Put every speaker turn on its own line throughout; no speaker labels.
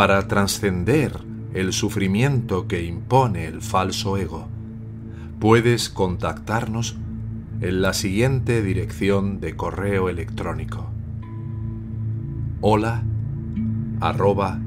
para trascender el sufrimiento que impone el falso ego, puedes contactarnos en la siguiente dirección de correo electrónico. Hola arroba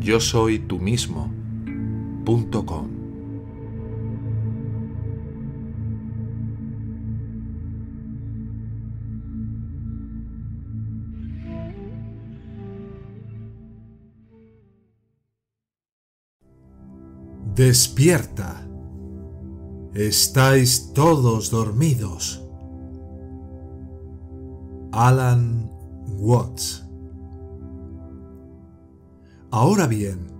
yo soy tú mismo. Despierta. Estáis todos dormidos. Alan Watts. Ahora bien,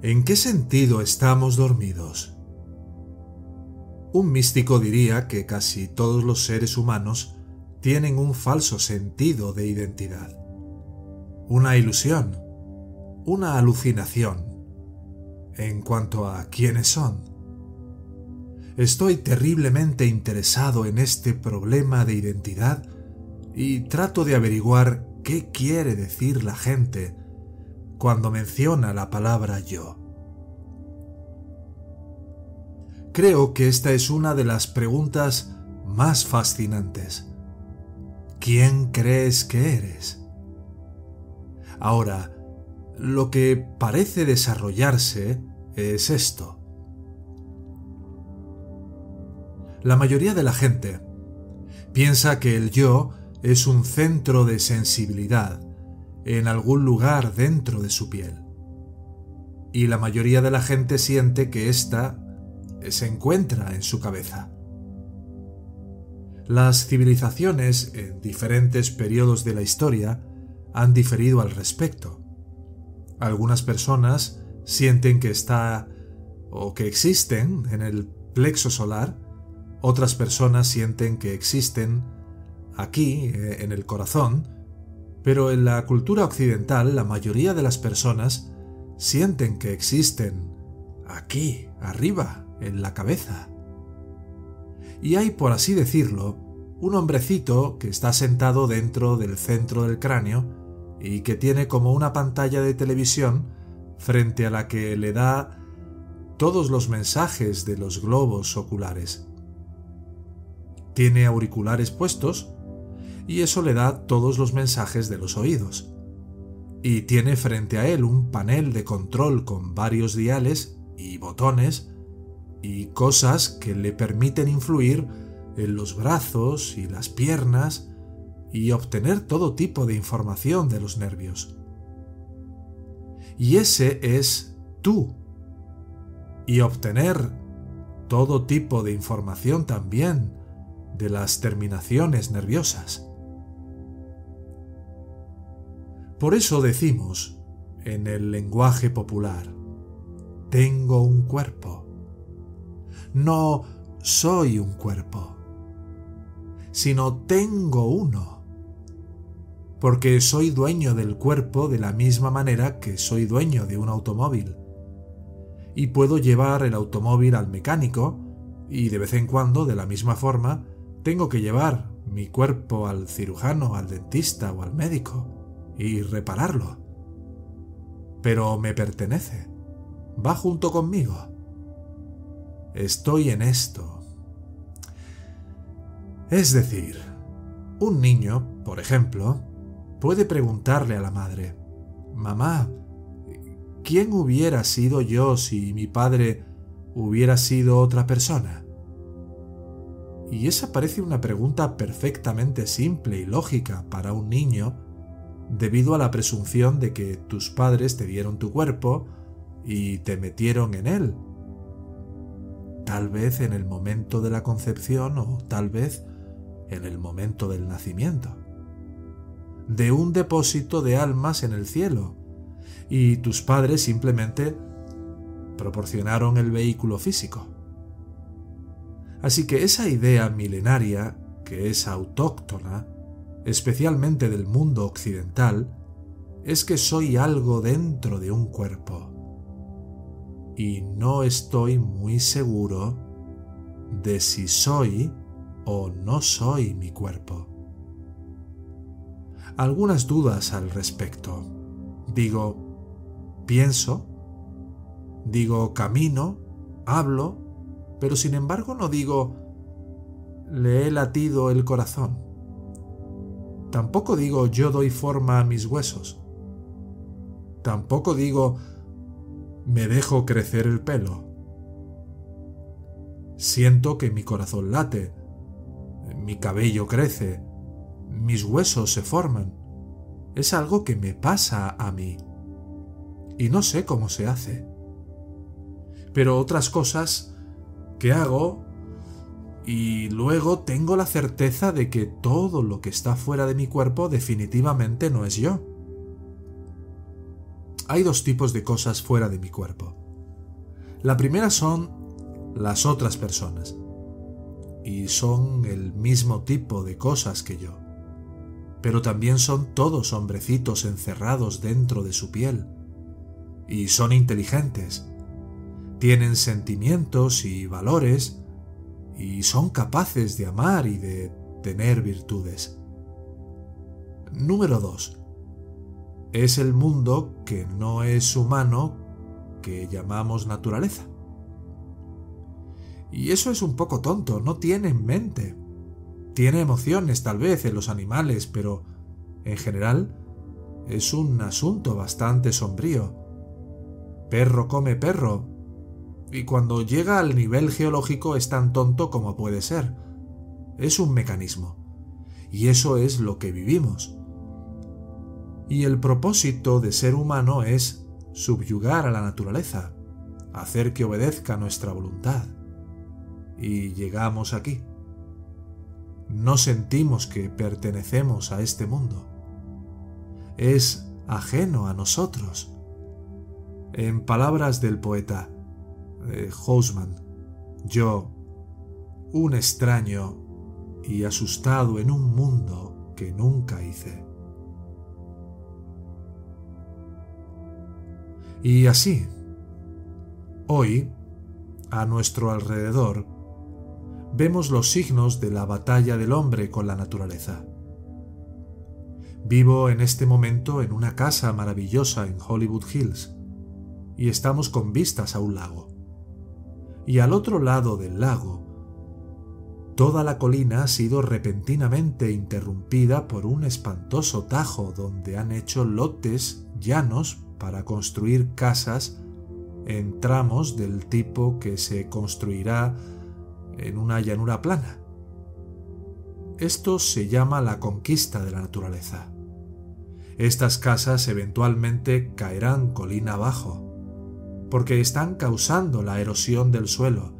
¿en qué sentido estamos dormidos? Un místico diría que casi todos los seres humanos tienen un falso sentido de identidad, una ilusión, una alucinación en cuanto a quiénes son. Estoy terriblemente interesado en este problema de identidad y trato de averiguar qué quiere decir la gente cuando menciona la palabra yo. Creo que esta es una de las preguntas más fascinantes. ¿Quién crees que eres? Ahora, lo que parece desarrollarse es esto. La mayoría de la gente piensa que el yo es un centro de sensibilidad en algún lugar dentro de su piel. Y la mayoría de la gente siente que ésta se encuentra en su cabeza. Las civilizaciones en diferentes periodos de la historia han diferido al respecto. Algunas personas sienten que está o que existen en el plexo solar, otras personas sienten que existen aquí, eh, en el corazón, pero en la cultura occidental la mayoría de las personas sienten que existen aquí, arriba, en la cabeza. Y hay, por así decirlo, un hombrecito que está sentado dentro del centro del cráneo y que tiene como una pantalla de televisión frente a la que le da todos los mensajes de los globos oculares. Tiene auriculares puestos y eso le da todos los mensajes de los oídos. Y tiene frente a él un panel de control con varios diales y botones y cosas que le permiten influir en los brazos y las piernas y obtener todo tipo de información de los nervios. Y ese es tú. Y obtener todo tipo de información también de las terminaciones nerviosas. Por eso decimos, en el lenguaje popular, tengo un cuerpo. No soy un cuerpo, sino tengo uno porque soy dueño del cuerpo de la misma manera que soy dueño de un automóvil. Y puedo llevar el automóvil al mecánico, y de vez en cuando, de la misma forma, tengo que llevar mi cuerpo al cirujano, al dentista o al médico, y repararlo. Pero me pertenece, va junto conmigo. Estoy en esto. Es decir, un niño, por ejemplo, puede preguntarle a la madre, Mamá, ¿quién hubiera sido yo si mi padre hubiera sido otra persona? Y esa parece una pregunta perfectamente simple y lógica para un niño, debido a la presunción de que tus padres te dieron tu cuerpo y te metieron en él. Tal vez en el momento de la concepción o tal vez en el momento del nacimiento de un depósito de almas en el cielo, y tus padres simplemente proporcionaron el vehículo físico. Así que esa idea milenaria, que es autóctona, especialmente del mundo occidental, es que soy algo dentro de un cuerpo. Y no estoy muy seguro de si soy o no soy mi cuerpo. Algunas dudas al respecto. Digo, pienso, digo, camino, hablo, pero sin embargo no digo, le he latido el corazón. Tampoco digo yo doy forma a mis huesos. Tampoco digo me dejo crecer el pelo. Siento que mi corazón late, mi cabello crece, mis huesos se forman. Es algo que me pasa a mí. Y no sé cómo se hace. Pero otras cosas que hago y luego tengo la certeza de que todo lo que está fuera de mi cuerpo definitivamente no es yo. Hay dos tipos de cosas fuera de mi cuerpo. La primera son las otras personas. Y son el mismo tipo de cosas que yo. Pero también son todos hombrecitos encerrados dentro de su piel. Y son inteligentes. Tienen sentimientos y valores y son capaces de amar y de tener virtudes. Número 2. Es el mundo que no es humano que llamamos naturaleza. Y eso es un poco tonto, no tiene mente. Tiene emociones tal vez en los animales, pero en general es un asunto bastante sombrío. Perro come perro, y cuando llega al nivel geológico es tan tonto como puede ser. Es un mecanismo. Y eso es lo que vivimos. Y el propósito de ser humano es subyugar a la naturaleza, hacer que obedezca nuestra voluntad. Y llegamos aquí. No sentimos que pertenecemos a este mundo. Es ajeno a nosotros. En palabras del poeta, eh, yo, un extraño y asustado en un mundo que nunca hice. Y así, hoy, a nuestro alrededor, vemos los signos de la batalla del hombre con la naturaleza. Vivo en este momento en una casa maravillosa en Hollywood Hills y estamos con vistas a un lago y al otro lado del lago, toda la colina ha sido repentinamente interrumpida por un espantoso tajo donde han hecho lotes llanos para construir casas en tramos del tipo que se construirá en una llanura plana. Esto se llama la conquista de la naturaleza. Estas casas eventualmente caerán colina abajo, porque están causando la erosión del suelo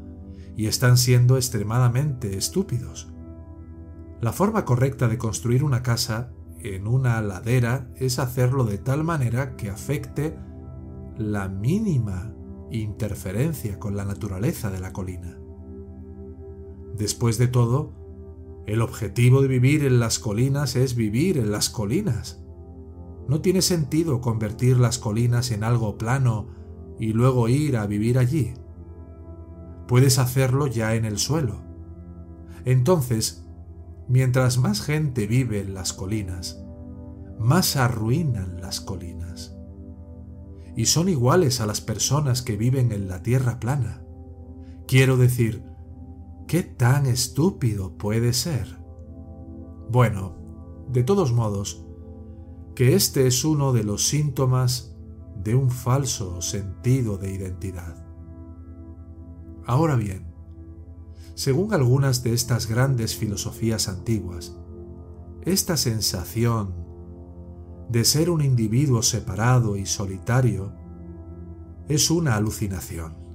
y están siendo extremadamente estúpidos. La forma correcta de construir una casa en una ladera es hacerlo de tal manera que afecte la mínima interferencia con la naturaleza de la colina. Después de todo, el objetivo de vivir en las colinas es vivir en las colinas. No tiene sentido convertir las colinas en algo plano y luego ir a vivir allí. Puedes hacerlo ya en el suelo. Entonces, mientras más gente vive en las colinas, más arruinan las colinas. Y son iguales a las personas que viven en la tierra plana. Quiero decir, ¿qué tan estúpido puede ser? Bueno, de todos modos, que este es uno de los síntomas de un falso sentido de identidad. Ahora bien, según algunas de estas grandes filosofías antiguas, esta sensación de ser un individuo separado y solitario es una alucinación.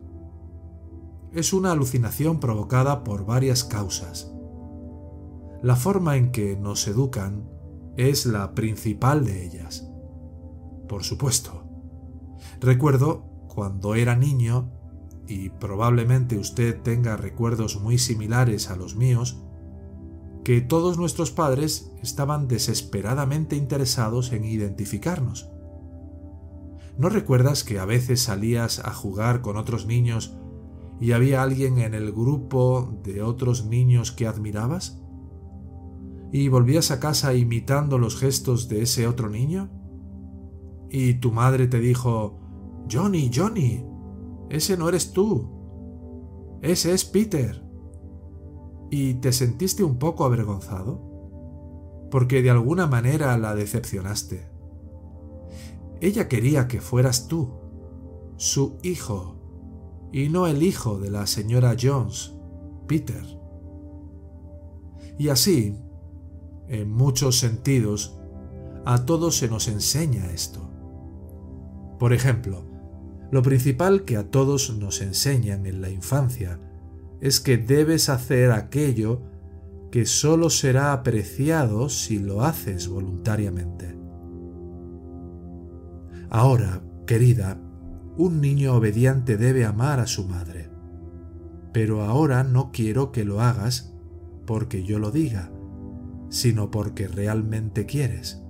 Es una alucinación provocada por varias causas. La forma en que nos educan es la principal de ellas. Por supuesto, Recuerdo cuando era niño, y probablemente usted tenga recuerdos muy similares a los míos, que todos nuestros padres estaban desesperadamente interesados en identificarnos. ¿No recuerdas que a veces salías a jugar con otros niños y había alguien en el grupo de otros niños que admirabas? ¿Y volvías a casa imitando los gestos de ese otro niño? ¿Y tu madre te dijo, Johnny, Johnny, ese no eres tú, ese es Peter? ¿Y te sentiste un poco avergonzado? Porque de alguna manera la decepcionaste. Ella quería que fueras tú, su hijo, y no el hijo de la señora Jones, Peter. Y así, en muchos sentidos, a todos se nos enseña esto. Por ejemplo, lo principal que a todos nos enseñan en la infancia es que debes hacer aquello que solo será apreciado si lo haces voluntariamente. Ahora, querida, un niño obediente debe amar a su madre. Pero ahora no quiero que lo hagas porque yo lo diga, sino porque realmente quieres.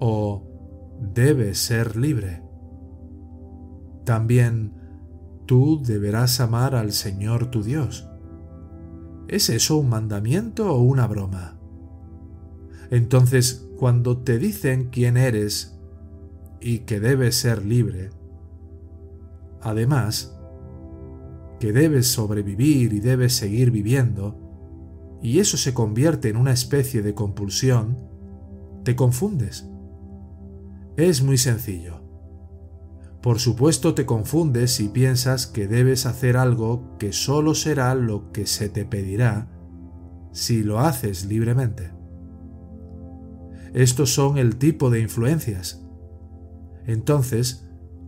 O debes ser libre. También tú deberás amar al Señor tu Dios. ¿Es eso un mandamiento o una broma? Entonces, cuando te dicen quién eres y que debes ser libre, además, que debes sobrevivir y debes seguir viviendo, y eso se convierte en una especie de compulsión, te confundes. Es muy sencillo. Por supuesto te confundes si piensas que debes hacer algo que solo será lo que se te pedirá si lo haces libremente. Estos son el tipo de influencias. Entonces,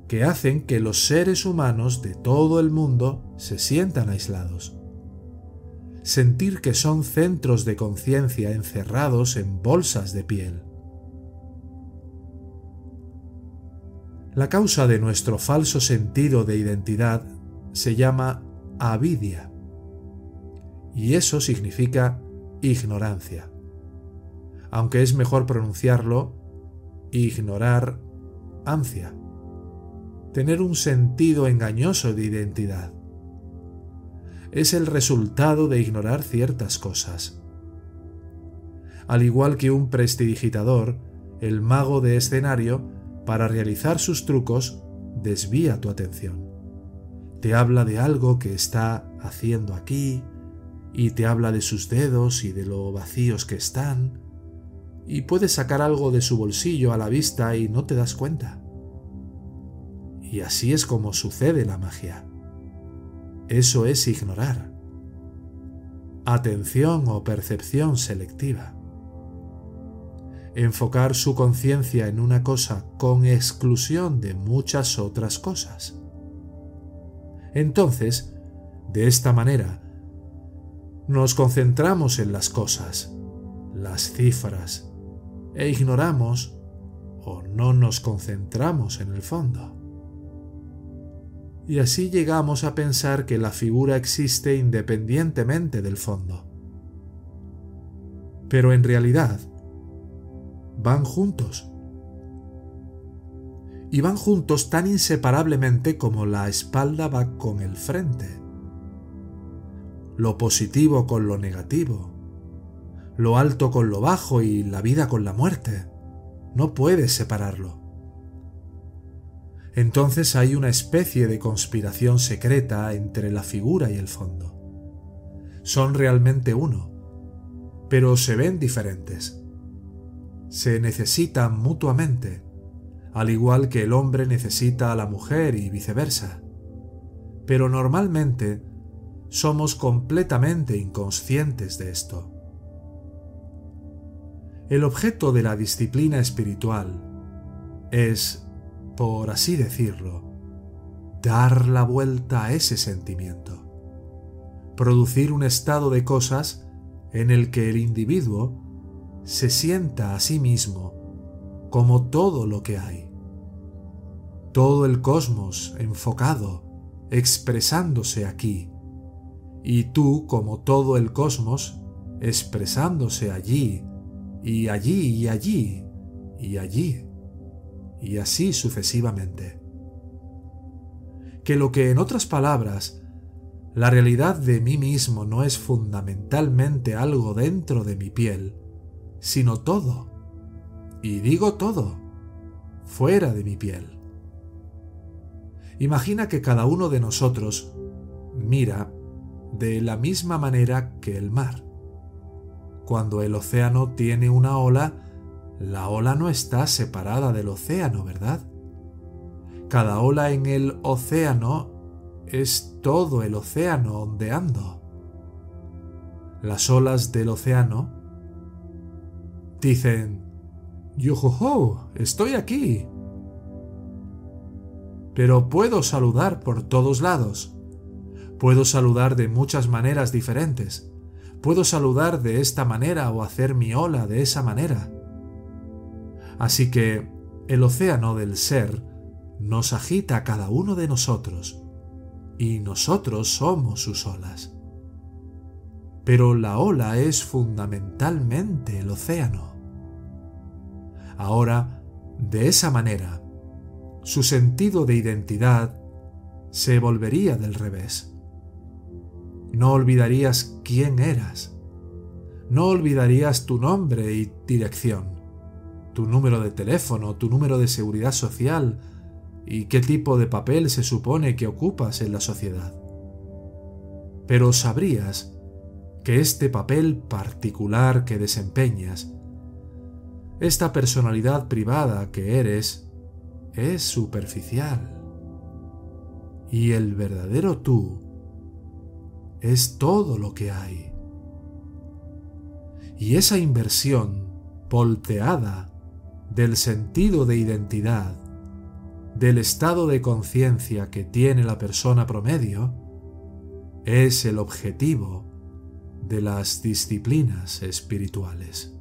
que hacen que los seres humanos de todo el mundo se sientan aislados. Sentir que son centros de conciencia encerrados en bolsas de piel. La causa de nuestro falso sentido de identidad se llama avidia, y eso significa ignorancia, aunque es mejor pronunciarlo ignorar ansia, tener un sentido engañoso de identidad. Es el resultado de ignorar ciertas cosas. Al igual que un prestidigitador, el mago de escenario para realizar sus trucos, desvía tu atención. Te habla de algo que está haciendo aquí, y te habla de sus dedos y de lo vacíos que están, y puedes sacar algo de su bolsillo a la vista y no te das cuenta. Y así es como sucede la magia. Eso es ignorar. Atención o percepción selectiva enfocar su conciencia en una cosa con exclusión de muchas otras cosas. Entonces, de esta manera, nos concentramos en las cosas, las cifras, e ignoramos o no nos concentramos en el fondo. Y así llegamos a pensar que la figura existe independientemente del fondo. Pero en realidad, van juntos. Y van juntos tan inseparablemente como la espalda va con el frente. Lo positivo con lo negativo. Lo alto con lo bajo y la vida con la muerte. No puedes separarlo. Entonces hay una especie de conspiración secreta entre la figura y el fondo. Son realmente uno, pero se ven diferentes se necesitan mutuamente, al igual que el hombre necesita a la mujer y viceversa. Pero normalmente somos completamente inconscientes de esto. El objeto de la disciplina espiritual es, por así decirlo, dar la vuelta a ese sentimiento, producir un estado de cosas en el que el individuo se sienta a sí mismo como todo lo que hay, todo el cosmos enfocado, expresándose aquí, y tú como todo el cosmos expresándose allí, y allí, y allí, y allí, y así sucesivamente. Que lo que en otras palabras, la realidad de mí mismo no es fundamentalmente algo dentro de mi piel, sino todo, y digo todo, fuera de mi piel. Imagina que cada uno de nosotros mira de la misma manera que el mar. Cuando el océano tiene una ola, la ola no está separada del océano, ¿verdad? Cada ola en el océano es todo el océano ondeando. Las olas del océano dicen, ¡Yohoho! ¡Estoy aquí! Pero puedo saludar por todos lados. Puedo saludar de muchas maneras diferentes. Puedo saludar de esta manera o hacer mi ola de esa manera. Así que el océano del ser nos agita a cada uno de nosotros y nosotros somos sus olas. Pero la ola es fundamentalmente el océano. Ahora, de esa manera, su sentido de identidad se volvería del revés. No olvidarías quién eras. No olvidarías tu nombre y dirección, tu número de teléfono, tu número de seguridad social y qué tipo de papel se supone que ocupas en la sociedad. Pero sabrías que este papel particular que desempeñas, esta personalidad privada que eres, es superficial. Y el verdadero tú es todo lo que hay. Y esa inversión volteada del sentido de identidad, del estado de conciencia que tiene la persona promedio, es el objetivo de las disciplinas espirituales.